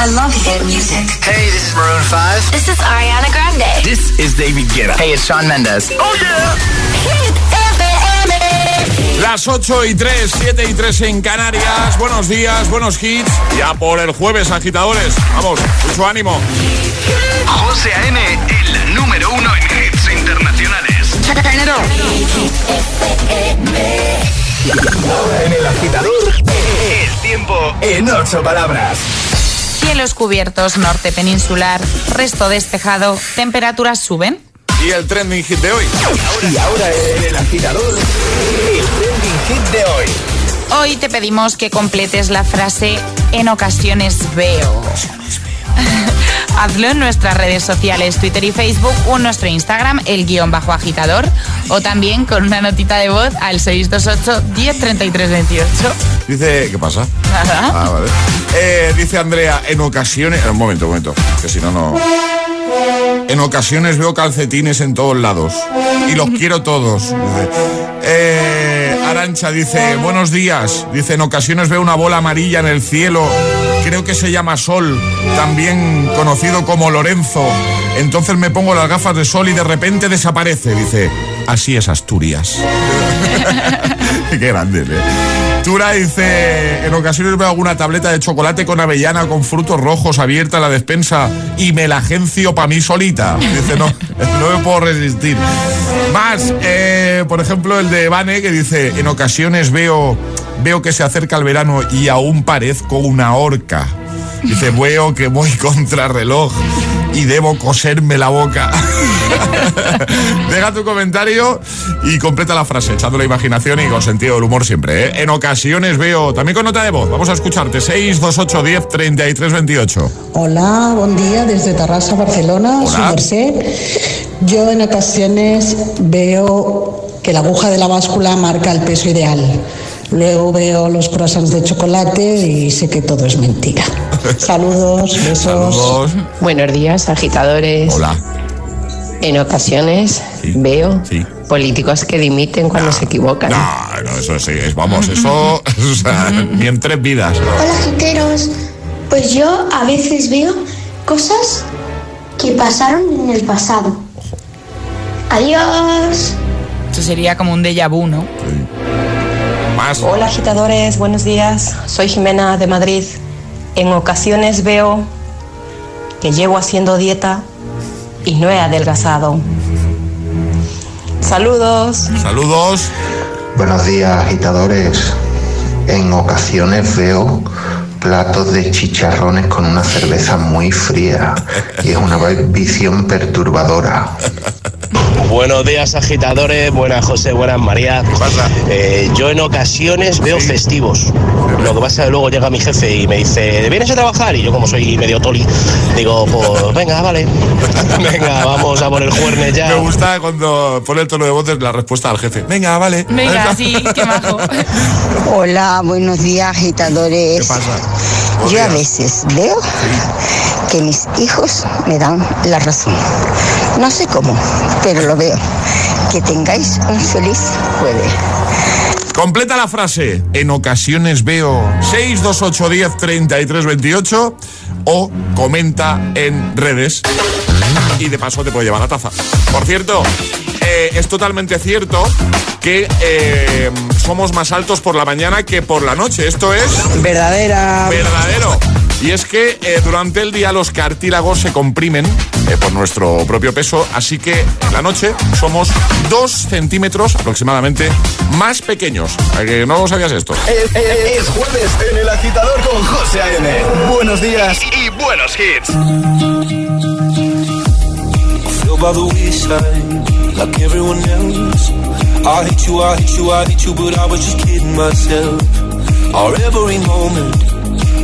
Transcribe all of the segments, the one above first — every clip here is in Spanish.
I love hit music. Hey, this is Maroon 5. This is Ariana Grande. This is David Guetta. Hey, it's Shawn Mendes. Oh yeah. Hit FM. Las 8 y 3, 7 y 3 en Canarias. Buenos días, buenos hits. Ya por el jueves, agitadores. Vamos, mucho ánimo. José A.M., el número uno en hits internacionales. Ahora en el agitador, El tiempo en ocho palabras. Cielos cubiertos, norte peninsular, resto despejado, temperaturas suben. Y el trending hit de hoy. Y ahora en el agitador, el trending hit de hoy. Hoy te pedimos que completes la frase en ocasiones veo. Hazlo en nuestras redes sociales, Twitter y Facebook, o en nuestro Instagram, el guion bajo agitador, o también con una notita de voz al 628 103328. Dice, ¿qué pasa? Nada. Ah, vale. Eh, dice Andrea, en ocasiones. Un momento, un momento. Que si no, no. En ocasiones veo calcetines en todos lados. Y los quiero todos. Dice. Eh, Arancha dice, buenos días. Dice, en ocasiones veo una bola amarilla en el cielo. Creo que se llama Sol, también conocido como Lorenzo. Entonces me pongo las gafas de sol y de repente desaparece. Dice, así es Asturias. Qué grande, ¿eh? Tura dice, en ocasiones veo alguna tableta de chocolate con avellana con frutos rojos abierta en la despensa y me la agencio para mí solita. Dice, no, no me puedo resistir. Más, eh, por ejemplo, el de Vane que dice, en ocasiones veo, veo que se acerca el verano y aún parezco una horca. Dice, veo que voy contra reloj y debo coserme la boca. Deja tu comentario y completa la frase, echando la imaginación y con sentido del humor siempre. ¿eh? En ocasiones veo, también con nota de voz, vamos a escucharte, 628 10 33 28. Hola, buen día desde Tarrasa, Barcelona, Hola. soy Merced. Yo en ocasiones veo que la aguja de la báscula marca el peso ideal. Luego veo los croissants de chocolate y sé que todo es mentira. Saludos, besos. Saludos. Buenos días, agitadores. Hola. En ocasiones Sí, veo sí. políticos que dimiten cuando se equivocan. No, no, eso sí, es, vamos, eso, o sea, ni en tres vidas. Hola, giteros. Pues yo a veces veo cosas que pasaron en el pasado. Adiós. Esto sería como un déjà vu, ¿no? Más. Hola agitadores, buenos días. Soy Jimena de Madrid. En ocasiones veo que llevo haciendo dieta y no he adelgazado. Saludos. Saludos. Buenos días, agitadores. En ocasiones veo platos de chicharrones con una cerveza muy fría y es una visión perturbadora. Buenos días agitadores, buenas José, buenas María. Eh, yo en ocasiones veo festivos. Lo que pasa es que luego llega mi jefe y me dice, ¿vienes a trabajar? Y yo como soy medio toli, digo, pues venga, vale. venga, vamos a por el jueves ya. Me gusta cuando pone el tono de voz de la respuesta al jefe. Venga, vale. Venga, sí, qué majo. Hola, buenos días, agitadores. ¿Qué pasa? Yo a veces veo que mis hijos me dan la razón. No sé cómo, pero lo veo. Que tengáis un feliz jueves. Completa la frase. En ocasiones veo 628 10 33 28 o comenta en redes y de paso te puede llevar la taza. Por cierto, eh, es totalmente cierto que eh, somos más altos por la mañana que por la noche. Esto es Verdadera. verdadero. Y es que eh, durante el día los cartílagos se comprimen eh, por nuestro propio peso, así que en la noche somos dos centímetros aproximadamente más pequeños. ¿A que ¿No sabías esto? Es, es- es jueves en el agitador con José A.M. Buenos días. y buenos hits. by the wayside like everyone else. I hate you, I hate you, I hate you, but I was just kidding myself. Our every moment,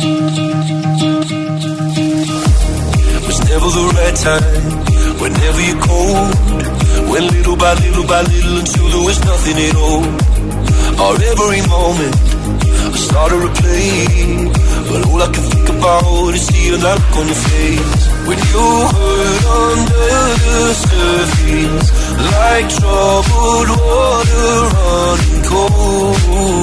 Was never the right time, whenever you're cold. Went little by little by little until there was nothing at all. Or every moment, I started to play. But all I can think about is the look on your face. When you hurt under the surface, like troubled water running cold.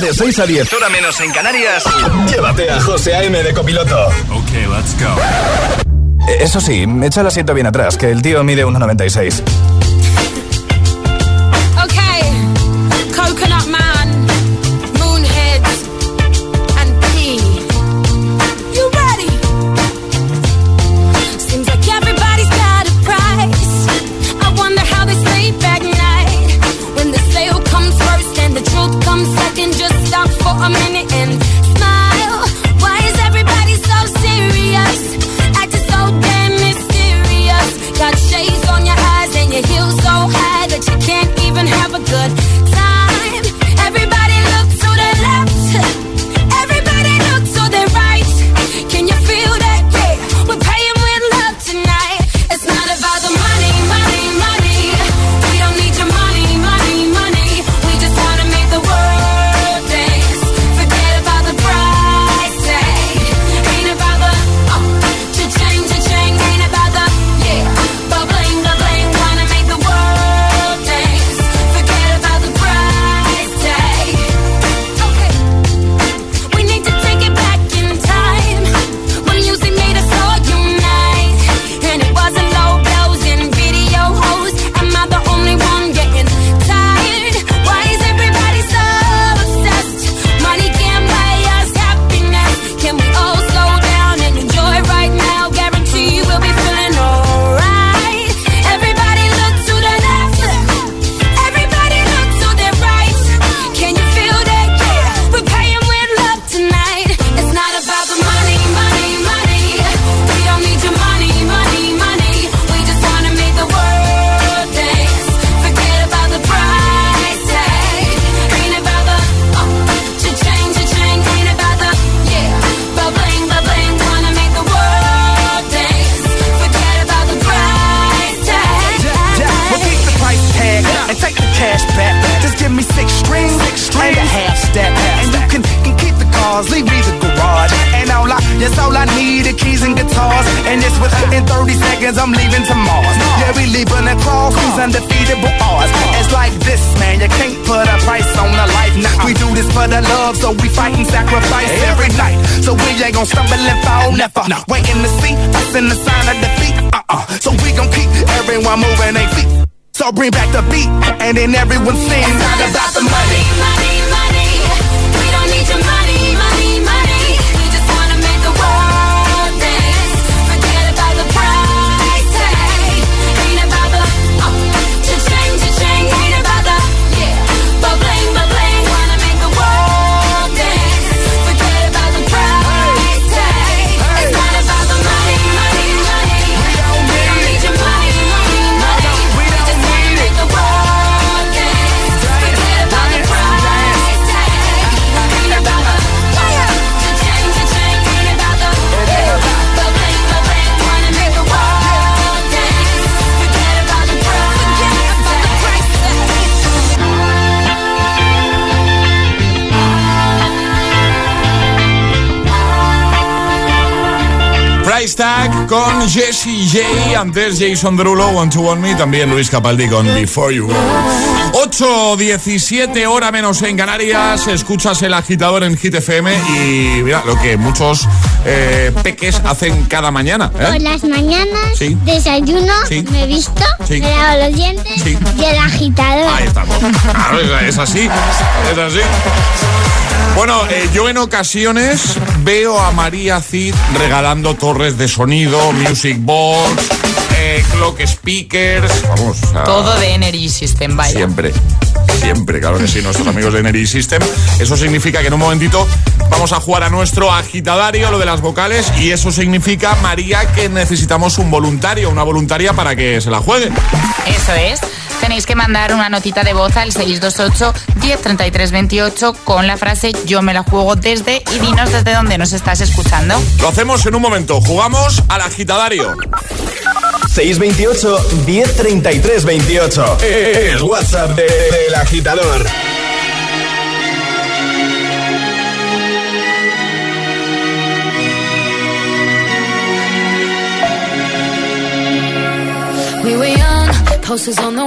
de 6 a 10, hora menos en Canarias, llévate a José A.M. de copiloto. Ok, let's go. Eh, eso sí, echa el asiento bien atrás, que el tío mide 1,96. con Jesse J, antes Jason Derulo, One to One Me, también Luis Capaldi con Before You Go. 8.17 hora menos en Canarias, escuchas el agitador en Hit FM y mira lo que muchos eh, peques hacen cada mañana. ¿eh? Por las mañanas, desayuno, sí. me visto, sí. me lavo los dientes y el agitador. Ahí estamos. Claro, es así, es así. Bueno, eh, yo en ocasiones veo a María Cid regalando torres de sonido, music box, eh, clock speakers, vamos. Todo de Energy System, vaya. Siempre siempre, claro que sí, nuestros amigos de Energy System. Eso significa que en un momentito vamos a jugar a nuestro agitadario, lo de las vocales, y eso significa, María, que necesitamos un voluntario, una voluntaria para que se la juegue. Eso es tenéis que mandar una notita de voz al 628 103328 con la frase yo me la juego desde y dinos desde dónde nos estás escuchando. Lo hacemos en un momento, jugamos al agitadario. 628 103328 El WhatsApp del de, de agitador. We were young, posters on the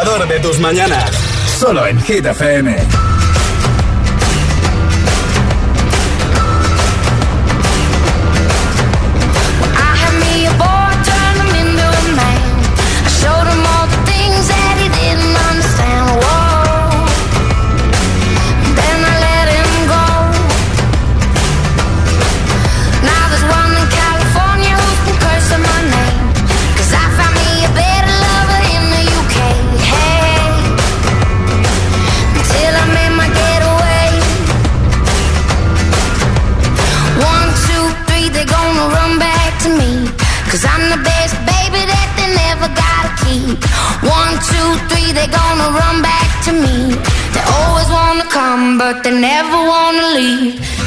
de tus mañanas. Solo en Hit FM. run back to me. They always wanna come, but they never wanna leave.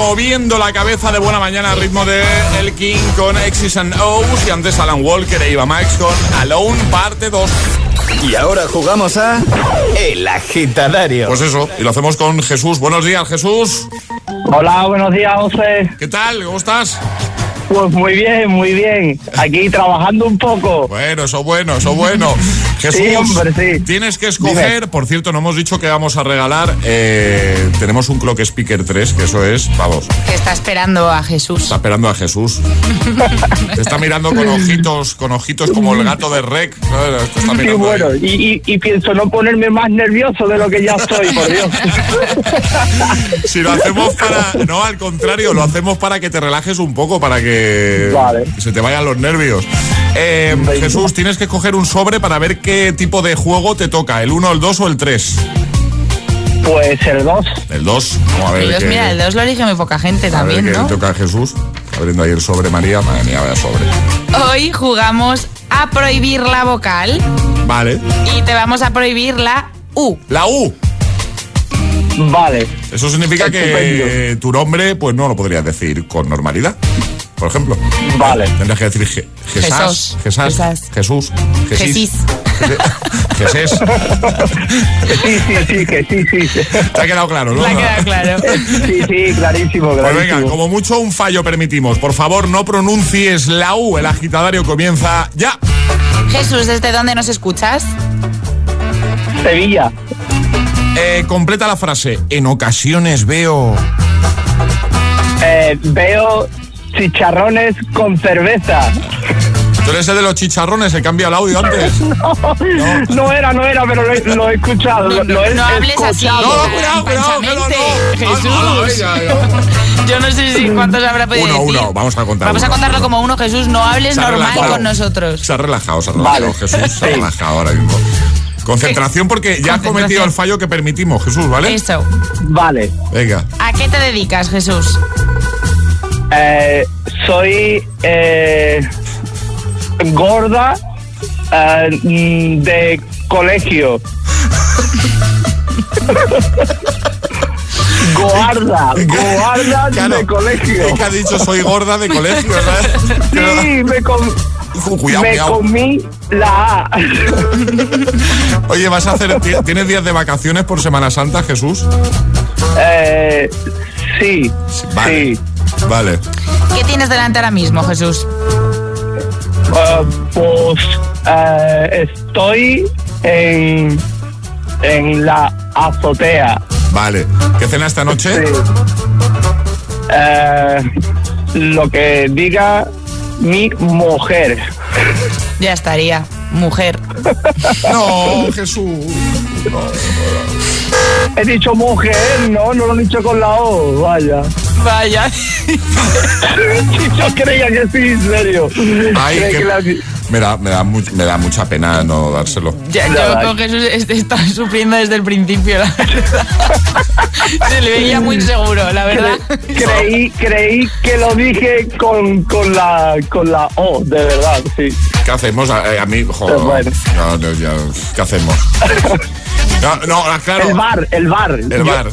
Moviendo la cabeza de buena mañana al ritmo de El King con X's and O's y antes Alan Walker e Iba Max con Alone parte 2. Y ahora jugamos a El Agitadario. Pues eso, y lo hacemos con Jesús. Buenos días, Jesús. Hola, buenos días, José. ¿Qué tal? ¿Cómo estás? Pues muy bien, muy bien. Aquí trabajando un poco. Bueno, eso bueno, eso bueno. Jesús, Sí, hombre, sí. tienes que escoger, por cierto, no hemos dicho que vamos a regalar, eh, tenemos un Clock Speaker 3, que eso es, vamos, Que está esperando a Jesús. está esperando a Jesús. Te está mirando con ojitos, con ojitos como el gato de Rec. está Sí, bueno, y, y- y pienso no ponerme más nervioso de lo que ya estoy, por Dios. Si lo hacemos para, no, al contrario, lo hacemos para que te relajes un poco, para que Vale. se te vayan los nervios. Eh, Jesús, tienes que coger un sobre para ver qué tipo de juego te toca, el 1, el 2 o el 3. Pues el 2. El 2. Vamos a ver El dos, qué- mira, el 2 lo elige muy poca gente a ver también, qué ¿no? le toca a Jesús. Abriendo ahí el sobre María, madre mía, vaya sobre. Hoy jugamos a prohibir la vocal Vale. y te vamos a prohibir la U. La U. Vale. Eso significa que tu nombre, pues no lo podrías decir con normalidad. Por ejemplo. Vale. Tendrías que decir Je- Jesás, Jesús. Jesás, Jesús, Jesís. Jesés. Sí, sí, sí, que sí, sí. Te ha quedado claro, ¿no? Me ha quedado claro. Sí, sí, clarísimo, Pues clarísimo. venga, como mucho un fallo permitimos. Por favor, no pronuncies la U. El agitadario comienza ya. Jesús, ¿desde dónde nos escuchas? Sevilla. Eh, completa la frase. En ocasiones veo. Eh, veo chicharrones con cerveza. Tú eres el de los chicharrones, he cambiado el audio antes. No, no era, no era, pero lo, he- lo he escuchado. lo, lo he no hables así. escuchado. No, no, cuidado, cuidado, no, no. Jesús. Ah, venga, Yo no sé si cuántos habrá podido Uno, decir. uno, vamos a contar. Vamos a uno. contarlo como uno, Jesús. No hables Se ha normal relajado. con nosotros. Se ha relajado, se ha relajado. Vale. Jesús se ha relajado ahora mismo. Concentración porque ya has cometido el fallo que permitimos, Jesús, ¿vale? Eso. Vale. Venga. ¿A qué te dedicas, Jesús? Eh, soy eh, gorda eh, de colegio. Guarda Claro. de colegio. Es que ha dicho soy gorda de colegio, ¿sabes? Sí, me, com- Cuidado, me cuidado. comí la A. Oye, vas a hacer. ti- ¿Tienes días de vacaciones por Semana Santa, Jesús? Eh, sí, Vale. sí. Vale. ¿Qué tienes delante ahora mismo, Jesús? Eh, pues eh, estoy en, en la azotea. Vale. ¿Qué cena esta noche? Sí. Eh, lo que diga mi mujer. Ya estaría. Mujer. No, Jesús. He dicho mujer, no, no lo he dicho con la O, vaya. Vaya. Yo creía que sí, en serio. Ay, Creía que- que la- Me da, me, da mu- me da mucha pena no dárselo. Ya, yo con Jesús este- estaba sufriendo desde el principio, la verdad. Se le veía muy seguro, la verdad. Creí, creí que lo dije con, con, la, con la O, de verdad, sí. ¿Qué hacemos? A, a mí, joder. Pues bueno. No, no, ya, ¿Qué hacemos? No, no, claro. El bar, el bar. El Yo- bar.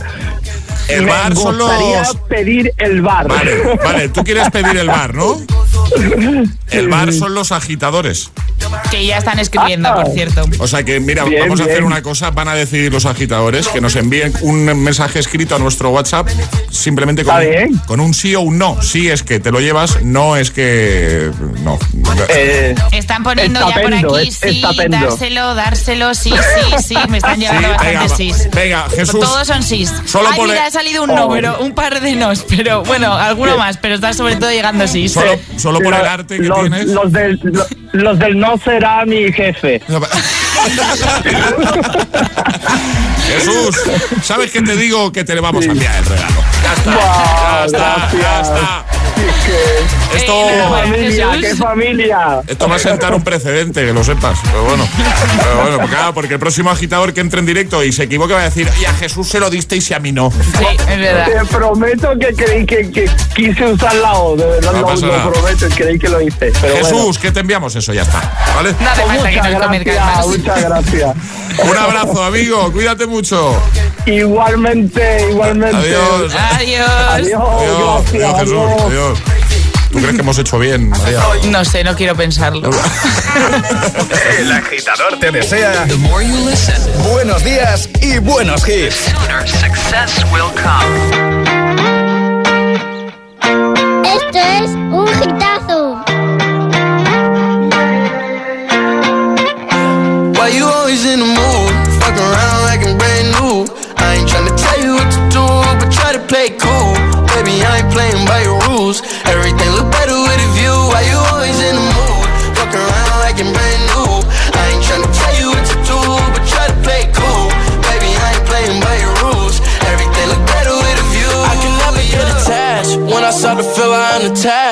El me bar son gustaría los. pedir el bar. Vale, vale, tú quieres pedir el bar, ¿no? El bar son los agitadores. Que ya están escribiendo, Ah. por cierto. O sea que, mira, Bien, vamos a hacer bien. una cosa. Van a decidir los agitadores que nos envíen un mensaje escrito a nuestro WhatsApp simplemente con, bien. con un sí o un no. Sí es que te lo llevas, no es que. No. Eh, Están poniendo ya por aquí, es- sí, dárselo, dárselo, sí, sí, sí. Me están llegando Sí, venga, bastantes va. sís. Venga, Jesús. Todos son sís. Solo Ay, mira, ha salido un Oh. número, un par de nos, pero bueno, alguno más, pero está sobre todo llegando sís. Solo, solo por lo- el arte que los, tienes. Los del, lo- los del no será mi jefe. Jesús, ¿sabes qué te digo? Que te le vamos a enviar el regalo. Ya está. Ya está, ya está. ¡Qué Esto, qué familia! esto va a sentar un precedente, que lo sepas. Pero bueno, pero bueno porque, claro, porque el próximo agitador que entre en directo y se equivoque va a decir, y a Jesús se lo disteis y a mí no. Sí, es verdad. Te prometo que creí que, que quise usar la O, de verdad No lo, pasa lo nada. prometo, creí que lo hice. Pero Jesús, bueno. que te enviamos eso, ya está. ¿Vale? No Pues que muchas gracias, más. muchas gracias. Un abrazo, amigo. Cuídate mucho. Igualmente, igualmente. Adiós. Adiós. Adiós, Adiós, gracias, adiós, Jesús. adiós. ¿Tú crees que hemos hecho bien, María? No sé, no quiero pensarlo. El agitador te desea buenos días y buenos hits. Success will come. Esto es un hitazo. Why you always in the mood? Fuck around like I'm brand new. I ain't tryna tell you what to do, but try to play cool. Baby, I ain't playing by your rules. Everything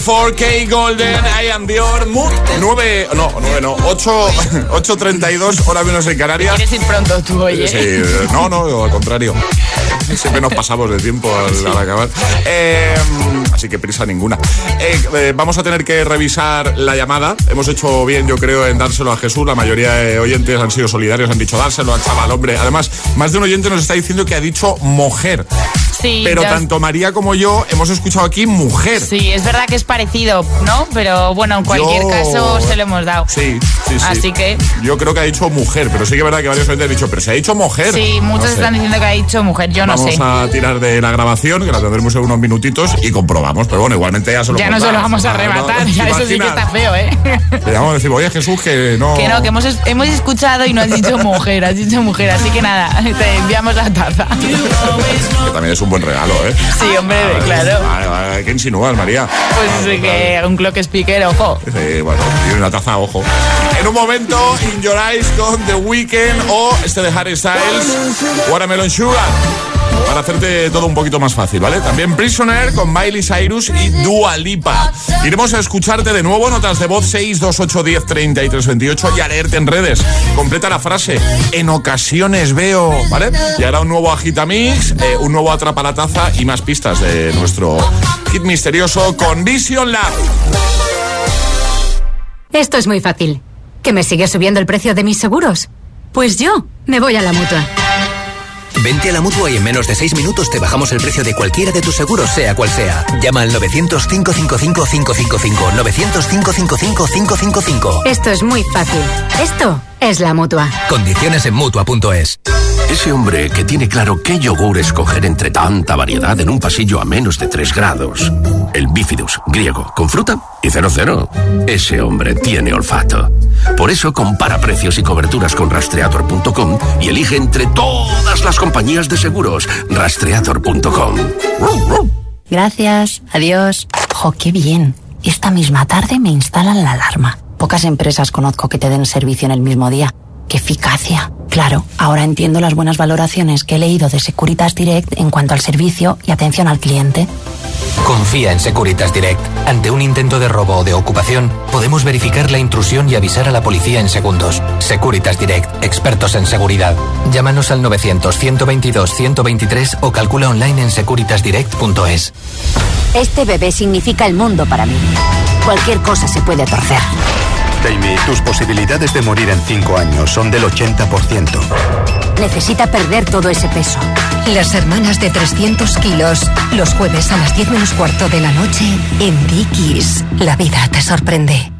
24K Golden, I am Dior, Mood 9, no, 9 no, 8, 8.32, hora menos en Canarias. Quieres ir pronto tú, oye. Sí, no, no, al contrario. Siempre nos pasamos de tiempo al, al acabar. Eh, así que prisa ninguna. Eh, eh, vamos a tener que revisar la llamada. Hemos hecho bien, yo creo, en dárselo a Jesús. La mayoría de oyentes han sido solidarios, han dicho dárselo al chaval, hombre. Además, más de un oyente nos está diciendo que ha dicho mujer. Sí, Pero tanto María como yo hemos escuchado aquí mujer. Sí, es verdad que es parecido, ¿no? Pero bueno, en cualquier Yo- caso se lo hemos dado. Sí, sí, sí. Así que- Yo creo que ha dicho mujer, pero sí que es verdad que varios oyentes han dicho, pero se ha dicho mujer. Sí, muchos No sé. están diciendo que ha dicho mujer, yo no Vamos sé. a tirar de la grabación, que la tendremos en unos minutitos y comprobamos. Pero bueno, igualmente ya se lo Ya no se lo vamos a No, no, arrebatar, ¿te ya eso sí que está feo, ¿eh? Le llamamos a decir, oye Jesús, que no. Que no, que hemos, hemos escuchado y no has dicho mujer, has dicho mujer, así que nada, te enviamos la taza. Que también es un buen regalo, ¿eh? Sí, hombre, claro. Vale, vale, ¿Qué insinúas, María? Pues eh, que un clock speaker, ojo. Sí, bueno, y una taza, ojo. En un momento, In Your Eyes con The Weeknd o este de Harry Styles, Watermelon Sugar. Para hacerte todo un poquito más fácil, ¿vale? También Prisoner con Miley Cyrus y Dua Lipa. Iremos a escucharte de nuevo, notas de voz 62810 3328 y a leerte en redes. Completa la frase, en ocasiones veo, ¿vale? Y ahora un nuevo Agitamix, eh, un nuevo Atrapa la Taza y más pistas de nuestro hit misterioso con Vision Lab. Esto es muy fácil. ¿Que me sigue subiendo el precio de mis seguros? Pues yo me voy a la mutua. Vente a la mutua y en menos de 6 minutos te bajamos el precio de cualquiera de tus seguros, sea cual sea. Llama al 900-555-555. 900-555-555. Esto es muy fácil. Esto es la mutua. Condiciones en mutua.es. Ese hombre que tiene claro qué yogur escoger entre tanta variedad en un pasillo a menos de 3 grados. El bifidus, griego, con fruta y 00. Ese hombre tiene olfato. Por eso compara precios y coberturas con rastreator.com y elige entre todas las compañías de seguros. Rastreator.com. Gracias, adiós. Jo, qué bien. Esta misma tarde me instalan la alarma. Pocas empresas conozco que te den servicio en el mismo día. ¡Qué eficacia! Claro, ahora entiendo las buenas valoraciones que he leído de Securitas Direct en cuanto al servicio y atención al cliente. Confía en Securitas Direct. Ante un intento de robo o de ocupación, podemos verificar la intrusión y avisar a la policía en segundos. Securitas Direct, expertos en seguridad. Llámanos al 900-122-123 o calcula online en securitasdirect.es. Este bebé significa el mundo para mí. Cualquier cosa se puede torcer. Jamie, tus posibilidades de morir en 5 años son del 80%. Necesita perder todo ese peso. Las hermanas de 300 kilos, los jueves a las 10 menos cuarto de la noche en Dickies. La vida te sorprende.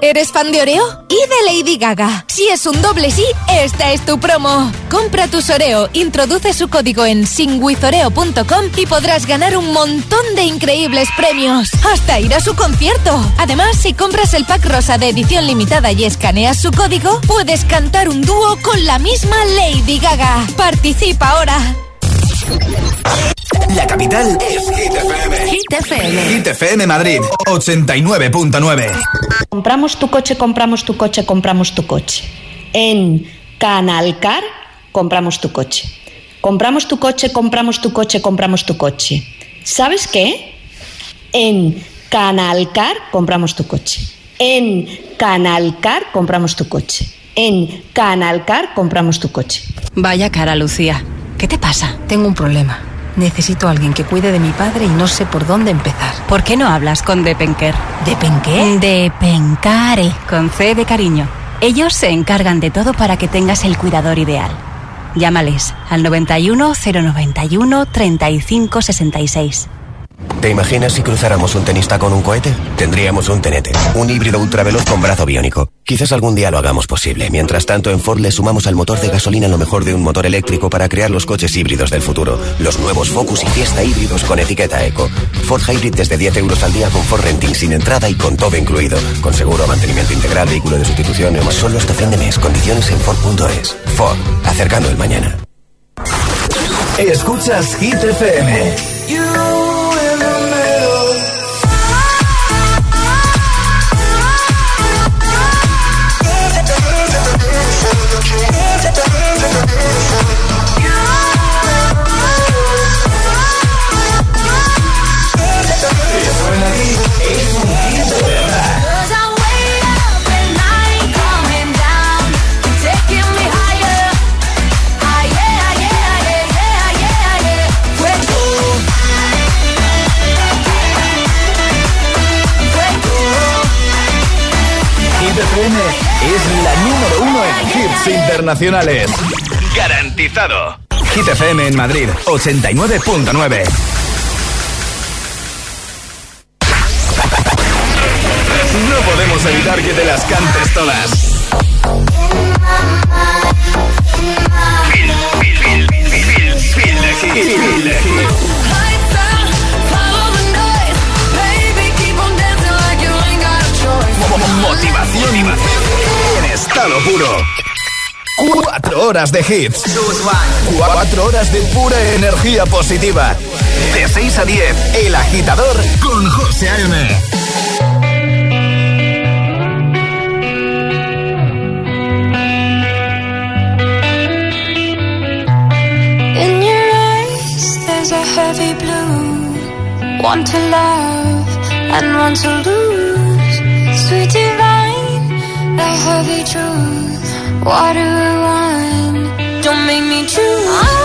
¿Eres fan de Oreo? Y de Lady Gaga. Si es un doble sí, esta es tu promo. Compra tus Oreo, introduce su código en singwithoreo.com y podrás ganar un montón de increíbles premios. Hasta ir a su concierto. Además, si compras el pack rosa de edición limitada y escaneas su código, puedes cantar un dúo con la misma Lady Gaga. Participa ahora. La capital es Hit FM. Hit FM. Hit FM Madrid, 89.9. Compramos tu coche, compramos tu coche, compramos tu coche. En Canalcar, compramos tu coche. Compramos tu coche, compramos tu coche, compramos tu coche. ¿Sabes qué? En Canalcar, compramos tu coche. En Canalcar, compramos tu coche. En Canalcar, compramos tu coche. Vaya cara, Lucía. ¿Qué te pasa? Tengo un problema. Necesito a alguien que cuide de mi padre y no sé por dónde empezar. ¿Por qué no hablas con Depenker? ¿Depenqué? Depencare, con C de cariño. Ellos se encargan de todo para que tengas el cuidador ideal. Llámales al 91 091 35 66. ¿Te imaginas si cruzáramos un tenista con un cohete? Tendríamos un tenete, un híbrido ultraveloz con brazo biónico. Quizás algún día lo hagamos posible. Mientras tanto, en Ford le sumamos al motor de gasolina lo mejor de un motor eléctrico para crear los coches híbridos del futuro. Los nuevos Focus y Fiesta híbridos con etiqueta Eco. Ford Hybrid desde 10 euros al día con Ford Renting sin entrada y con todo incluido. Con seguro, mantenimiento integral, vehículo de sustitución y más solo hasta fin de mes. Condiciones en Ford.es. Ford, acercando el mañana. Escuchas Hit FM. FM es la número uno en hits internacionales. Garantizado. Hit FM en Madrid, 89.9. No podemos evitar que te las cantes todas. Feel Hit. Feel Motivación en estado puro. Cuatro horas de hits. Cuatro horas de pura energía positiva. De 6 a 10, El Agitador con José A.M. In your eyes, there's a heavy blue. One to love and one to lose. Sweet heavy truth. Water or wine, don't make me choose.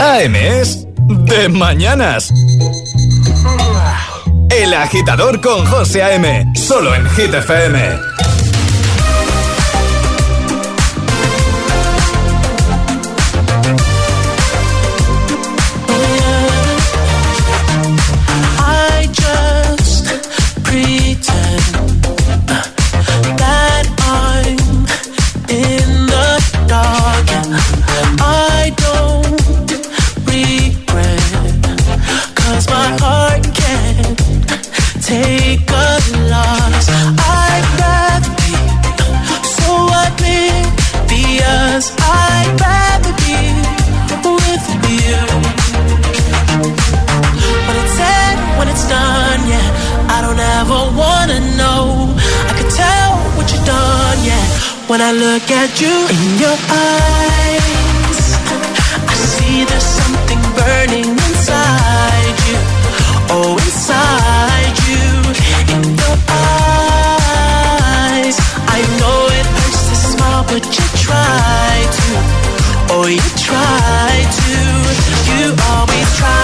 AM es de mañanas. El agitador con José AM, solo en Hit FM. I look at you in your eyes, I see there's something burning inside you. Oh, inside you, in your eyes. I know it hurts to smile, but you try to. Oh, you try to. You always try.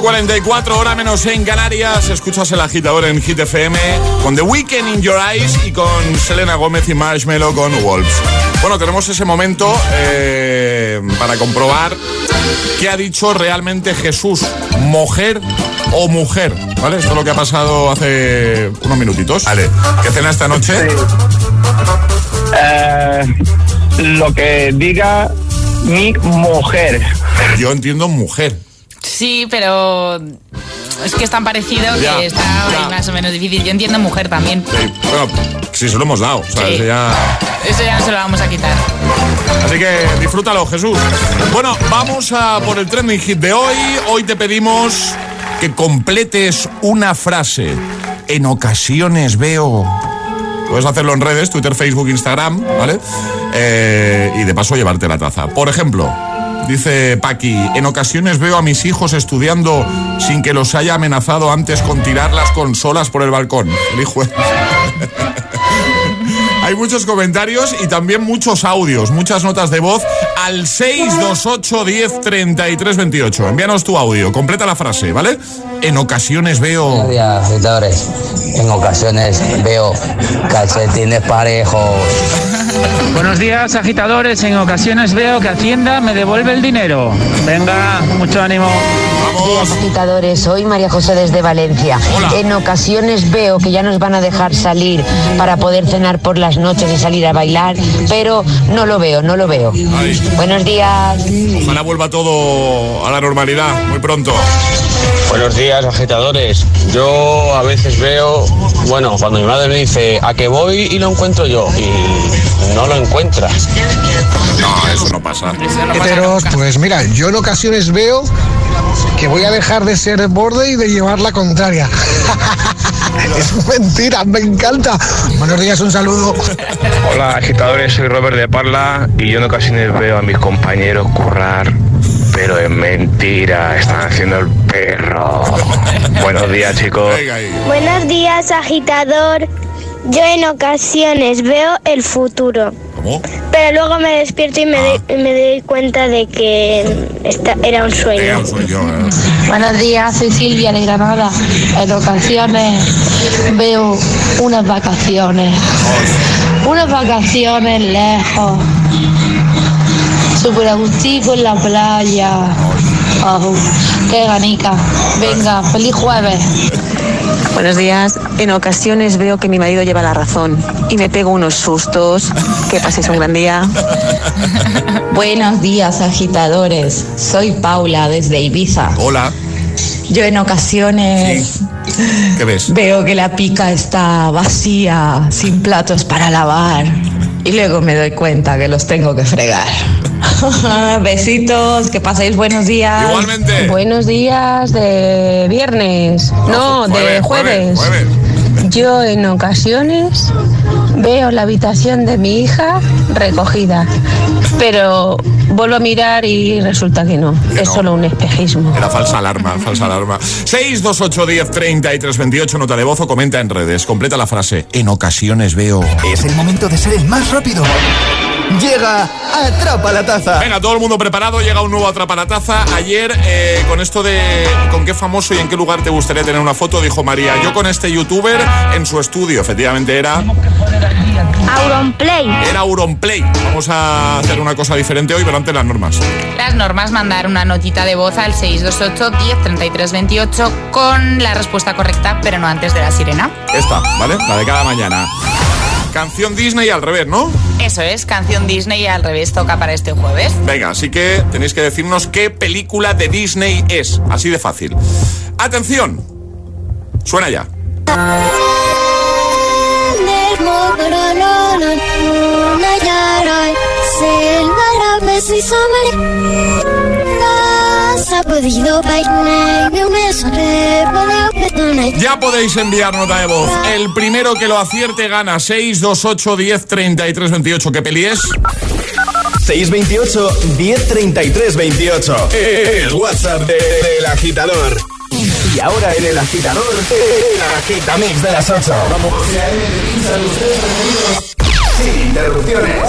8.44, hora menos en Canarias. Escuchas el agitador en Hit FM con The Weekend in Your Eyes y con Selena Gómez y Marshmello con Wolves. Bueno, tenemos ese momento eh, para comprobar qué ha dicho realmente Jesús, mujer o mujer. ¿Vale? Esto es lo que ha pasado hace unos minutitos. Vale. ¿Qué cena esta noche? Eh, lo que diga mi mujer. Yo entiendo mujer. Sí, pero es que es tan parecido Ya, que está ya. más o menos difícil. Yo entiendo mujer también. Sí, bueno, sí, se lo hemos dado. o sea, Sí. ese ya- Eso ya no se lo vamos a quitar. Así que disfrútalo, Jesús. Bueno, vamos a por el trending hit de hoy. Hoy te pedimos que completes una frase. En ocasiones veo. Puedes hacerlo en redes, Twitter, Facebook, Instagram, ¿vale? Eh, y de paso llevarte la taza. Por ejemplo, dice Paqui, en ocasiones veo a mis hijos estudiando sin que los haya amenazado antes con tirar las consolas por el balcón. El hijo Hay muchos comentarios y también muchos audios, muchas notas de voz al 628 10 33 28. Envíanos tu audio, completa la frase, ¿vale? En ocasiones veo. En ocasiones veo calcetines parejos. Buenos días, agitadores. En ocasiones veo que Hacienda me devuelve el dinero. Venga, mucho ánimo. días, agitadores. Soy María José desde Valencia. En ocasiones veo que ya nos van a dejar salir para poder cenar por las noches y salir a bailar, pero no lo veo, no lo veo. Buenos días. Ojalá vuelva todo a la normalidad muy pronto. Buenos días, agitadores. Yo a veces veo, bueno, cuando mi madre me dice a que voy y lo encuentro yo y no lo encuentra. No, eso no pasa. Heteros, pues mira, yo en ocasiones veo que voy a dejar de ser borde y de llevar la contraria. es mentira, me encanta. Buenos días, un saludo. Hola agitadores, soy Robert de Parla y yo en ocasiones veo a mis compañeros currar, pero es mentira, están haciendo el perro. Buenos días chicos. Buenos días, agitador. Yo en ocasiones veo el futuro. ¿Cómo? Pero luego me despierto y me, doy- me doy cuenta de que esta era un sueño. Buenos días, soy Silvia de Granada. En ocasiones veo unas vacaciones. Unas vacaciones lejos. Súper agustico en la playa. Oh, qué ganica. Venga, feliz jueves. Buenos días. En ocasiones veo que mi marido lleva la razón y me pego unos sustos. Que paséis un gran día. Buenos días, agitadores. Soy Paula desde Ibiza. Hola. Yo en ocasiones ¿Qué ves? veo que la pica está vacía, sin platos para lavar. Y luego me doy cuenta que los tengo que fregar. Besitos, que paséis buenos días. Igualmente. Buenos días de viernes. No, de jueves, jueves. Yo en ocasiones veo la habitación de mi hija recogida, pero vuelvo a mirar y resulta que no, es solo un espejismo. Era falsa alarma, falsa alarma. 628 10 33 28, nota de voz o comenta en redes. Completa la frase. En ocasiones veo. Es el momento de ser el más rápido. Llega Atrapa la Taza. Venga, todo el mundo preparado, llega un nuevo Atrapa la Taza. Ayer, eh, con esto de con qué famoso y en qué lugar te gustaría tener una foto, dijo María, yo con este youtuber en su estudio. Efectivamente era... Auronplay. Era Auronplay. Vamos a hacer una cosa diferente hoy, pero antes las normas. Las normas, mandar una notita de voz al 628 10 33 28 con la respuesta correcta, pero no antes de la sirena. Esta, ¿vale? La de cada mañana. Canción Disney al revés, ¿no? Eso es, canción Disney y al revés toca para este jueves. Venga, así que tenéis que decirnos qué película de Disney es. Así de fácil. Atención. Suena ya. Ha podido bailar, beso de poder Ya podéis enviar nota de voz. El primero que lo acierte gana 628 10 33 28. ¿Qué peli es? 628 1033 28. El WhatsApp de- del agitador. Y ahora en el agitador, el agitamix de las 8. Vamos. Sin interrupciones.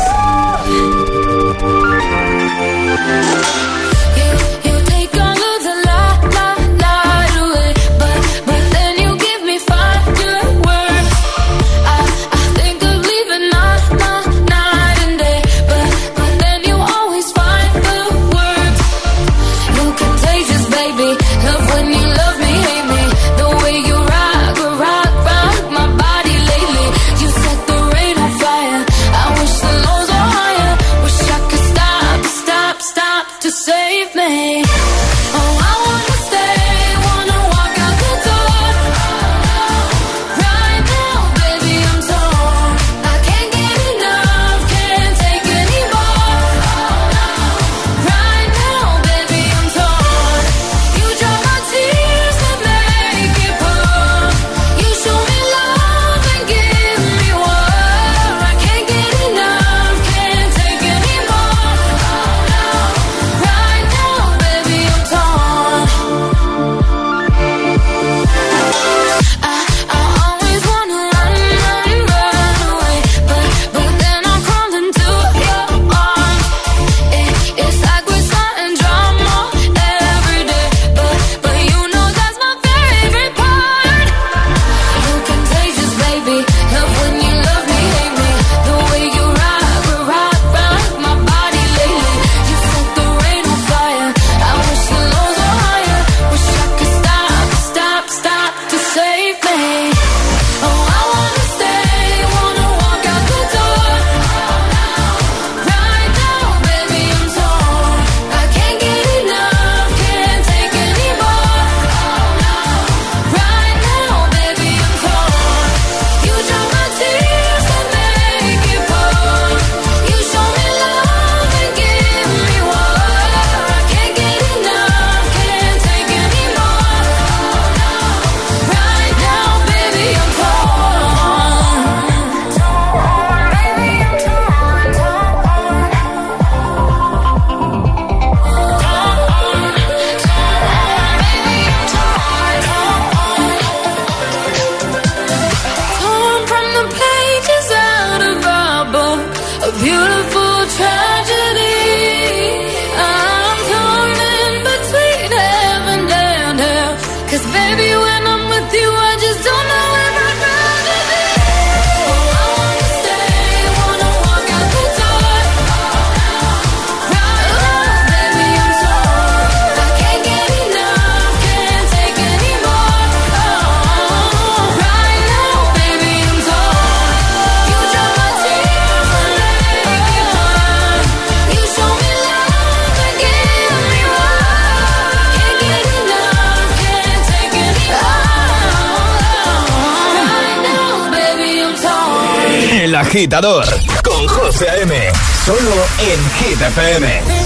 agitador con José A.M. Solo en Hit FM.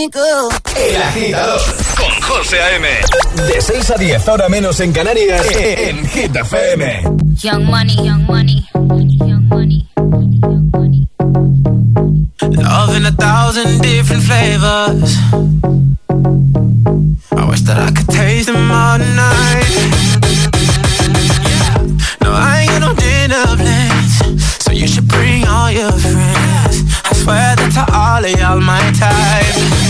abanico. El agitador con José A.M. De 6 a 10, ahora menos en Canarias, eh, eh. en Hit FM. Young money, young money, young money, young money. Love in a thousand different flavors. I wish that I could taste them all night. No, I ain't got no dinner plans, so you should bring all your friends. I swear that to all of y'all my type.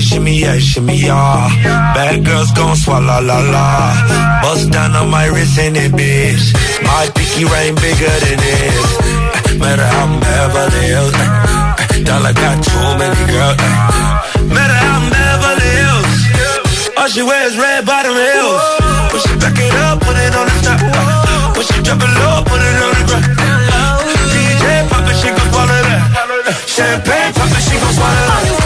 shimmy, shimmy, yeah, shimmy, yeah. Bad girls gon' swallow la la. Bust down on my wrist in it, bitch. My pinky ring bigger than this. Matter how I'm Beverly Hills. Dollar got too many girls. Matter how I'm Beverly Hills. All she wears red bottom heels. Push it back it up, put it on the top. Push it drop it low, put it on the ground. DJ pop it, she gon' swallow that. Champagne pop it, she gon' swallow that.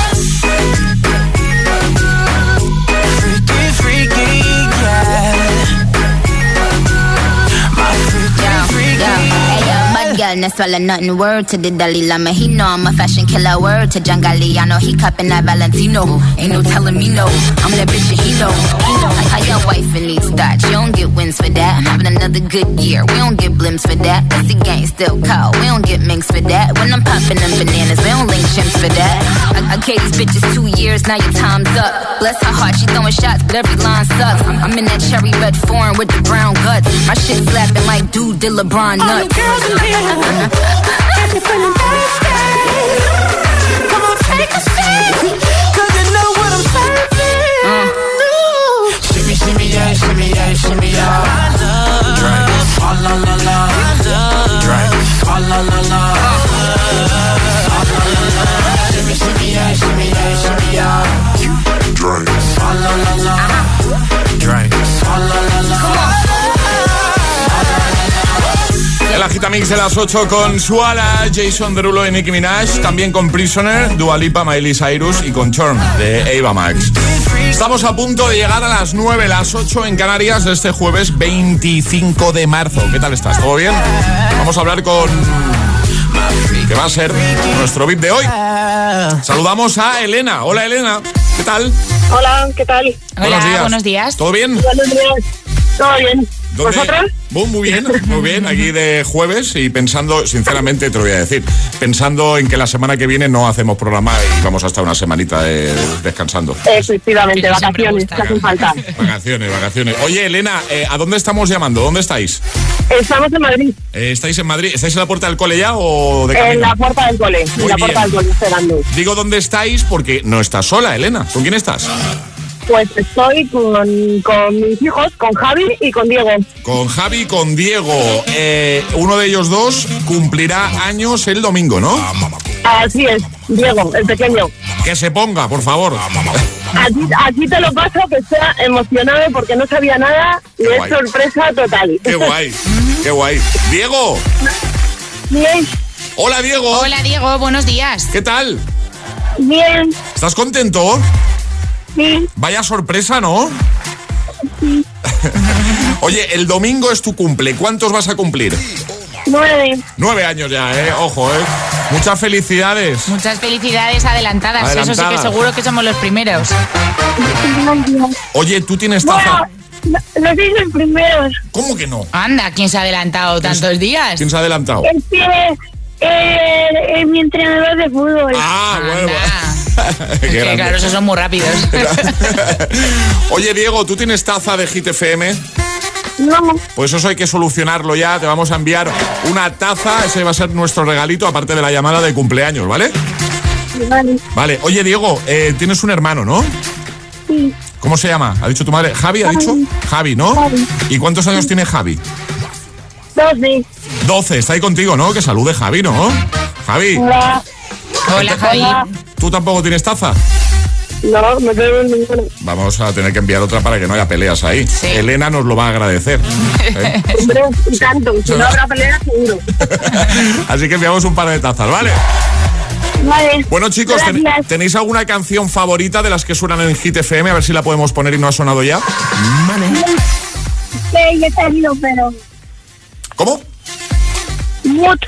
Yo, bad girl, no swallow nothing. Word to the Dalai Lama. He know I'm a fashion killer. Word to John Galliano. He cupping that Valentino. Ain't no telling me no. I'm that bitch and he know. He know. Like how your wife and needs that. You don't get wins for that. I'm having another good year. We don't get blimps for that. Pussy gang still cold. We don't get minks for that. When I'm popping them bananas, we don't link chimps for that. I, I gave these bitches two years. Now your time's up. Bless her heart. She throwing shots, but every line sucks. I'm, I'm in that cherry red foreign with the brown guts. My shit slapping like dude did LeBron nuts. All nuts. girls in here, if you're feeling thirsty, come on, take a you know what I'm serving. Shimmy, shimmy, yeah, shimmy, yeah, shimmy, yeah. Shimmy, shimmy, yeah, shimmy, yeah, shimmy, yeah. El Agitamix de las 8 con Suala, Jason Derulo y Nicki Minaj, también con Prisoner, Dua Lipa, Miley Cyrus y con Chorn de Ava Max. Estamos a punto de llegar a las 9, las 8 en Canarias de este jueves 25 de marzo. ¿Qué tal estás? ¿Todo bien? Vamos a hablar con que va a ser nuestro VIP de hoy. Saludamos a Elena. Hola Elena, ¿qué tal? Hola, ¿qué tal? Buenos días. buenos días. ¿Todo bien? Buenos días. ¿Todo bien? ¿Dónde? ¿Vosotros? Muy bien, muy bien. Aquí de jueves y pensando, sinceramente te lo voy a decir, pensando en que la semana que viene no hacemos programa y vamos a estar una semanita eh, descansando. Efectivamente, vacaciones, que hacen falta. Vacaciones, vacaciones. Oye, Elena, eh, ¿a dónde estamos llamando? ¿Dónde estáis? Estamos en Madrid, Eh, ¿Estáis en Madrid? ¿Estáis en la puerta del cole ya o de en camino? la puerta del cole, Muy en la bien. puerta del cole, esperando. Digo dónde estáis porque no estás sola, Elena. ¿Con quién estás? Pues estoy con, con mis hijos, con Javi y con Diego. Con Javi y con Diego. Eh, uno de ellos dos cumplirá años el domingo, ¿no? Así es, Diego, el pequeño. Que se ponga, por favor. Aquí, aquí te lo paso, que está emocionado porque no sabía nada y Qué es guay. sorpresa total. Qué guay, qué guay. Diego, Bien, hola Diego. Hola Diego, buenos días. ¿Qué tal? bien, ¿Estás contento? Sí, Vaya sorpresa, ¿no? Oye, el domingo es tu cumple. ¿Cuántos vas a cumplir? nueve. Nueve años ya, ¿eh? Ojo, ¿eh? Muchas felicidades. Muchas felicidades adelantadas. Eso sí que seguro que somos los primeros. Oye, ¿tú tienes taza? Bueno, no, los primeros. ¿Cómo que no? Anda, ¿quién se ha adelantado tantos días? ¿Quién se ha adelantado? Es que eh, es mi entrenador de fútbol. Ah, bueno. Que claro, esos son muy rápidos. Oye, Diego, ¿tú tienes taza de Hit FM? No, Pues eso hay que solucionarlo ya. Te vamos a enviar una taza. Ese va a ser nuestro regalito, aparte de la llamada de cumpleaños, ¿vale? vale, Vale. Oye, Diego, eh, tienes un hermano, ¿no? sí, ¿Cómo se llama? ¿Ha dicho tu madre? ¿Javi ha Javi. dicho? Javi, ¿no? Javi. ¿Y cuántos años tiene Javi? Doce. 12. Está ahí contigo, ¿no? Que salude Javi, ¿no? Javi, Hola. Hola, Javi. ¿tú tampoco tienes taza? No, no tengo ninguno. Vamos a tener que enviar otra para que no haya peleas ahí. Elena nos lo va a agradecer. ¿eh? Hombre, tanto. Si no habrá pelea, seguro. Así que enviamos un par de tazas, ¿vale? Vale. Bueno, chicos, ten-. ¿tenéis alguna canción favorita de las que suenan en Hit FM? A ver si la podemos poner y no ha sonado ya. Sí, ya he salido, pero... ¿Cómo? Mut.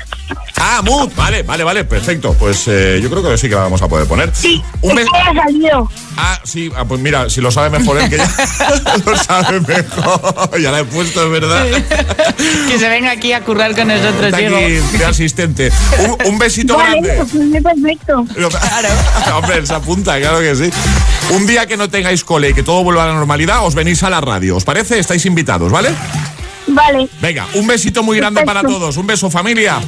Ah, Mood. Vale, vale, vale, perfecto. Pues eh, yo creo que sí que la vamos a poder poner. Sí, Un es mes- ha salido. Ah, sí, ah, pues mira, si lo sabe mejor él que ya lo sabe mejor. Ya la he puesto, es verdad. Que se venga aquí a currar con nosotros, Está Diego. de asistente. Un, un besito Vale, grande. pues es perfecto. Claro. Hombre, se apunta, claro que sí. Un día que no tengáis cole y que todo vuelva a la normalidad, os venís a la radio. ¿Os parece? Estáis invitados, ¿vale? Vale. Venga, un besito muy grande para todos. Un beso, familia.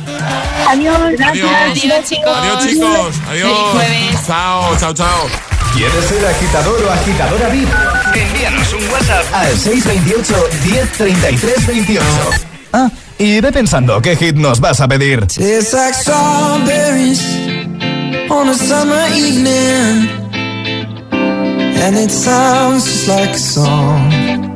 Adiós, gracias. Adiós. chicos. Adiós, chicos. Adiós. Feliz jueves. Chao, chao, chao. ¿Quieres ser agitador o agitadora VIP? Envíanos un WhatsApp al 628 1033 28. Ah, y ve pensando qué hit nos vas a pedir. Tastes like strawberries on a summer evening. And it sounds just like a song.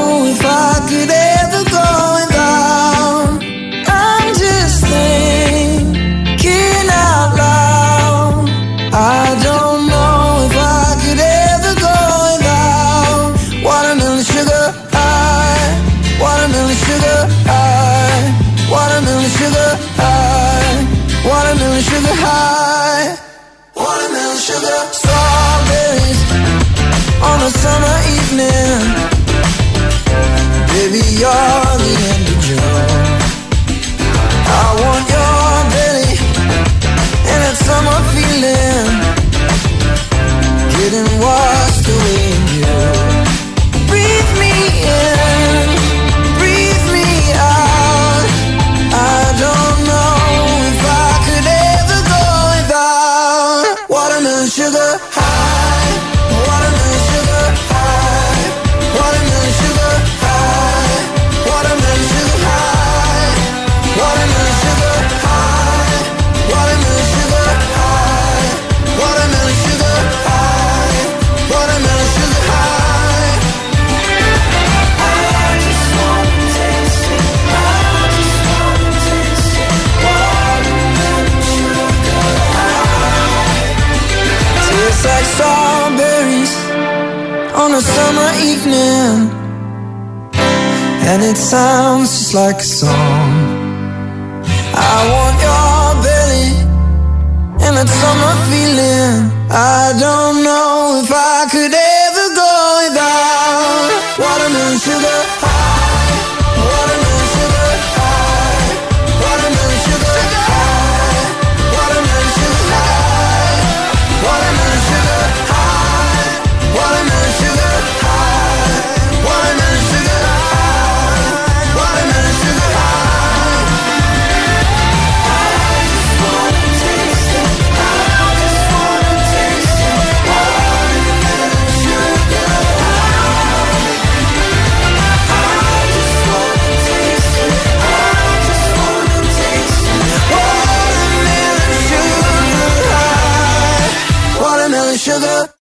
just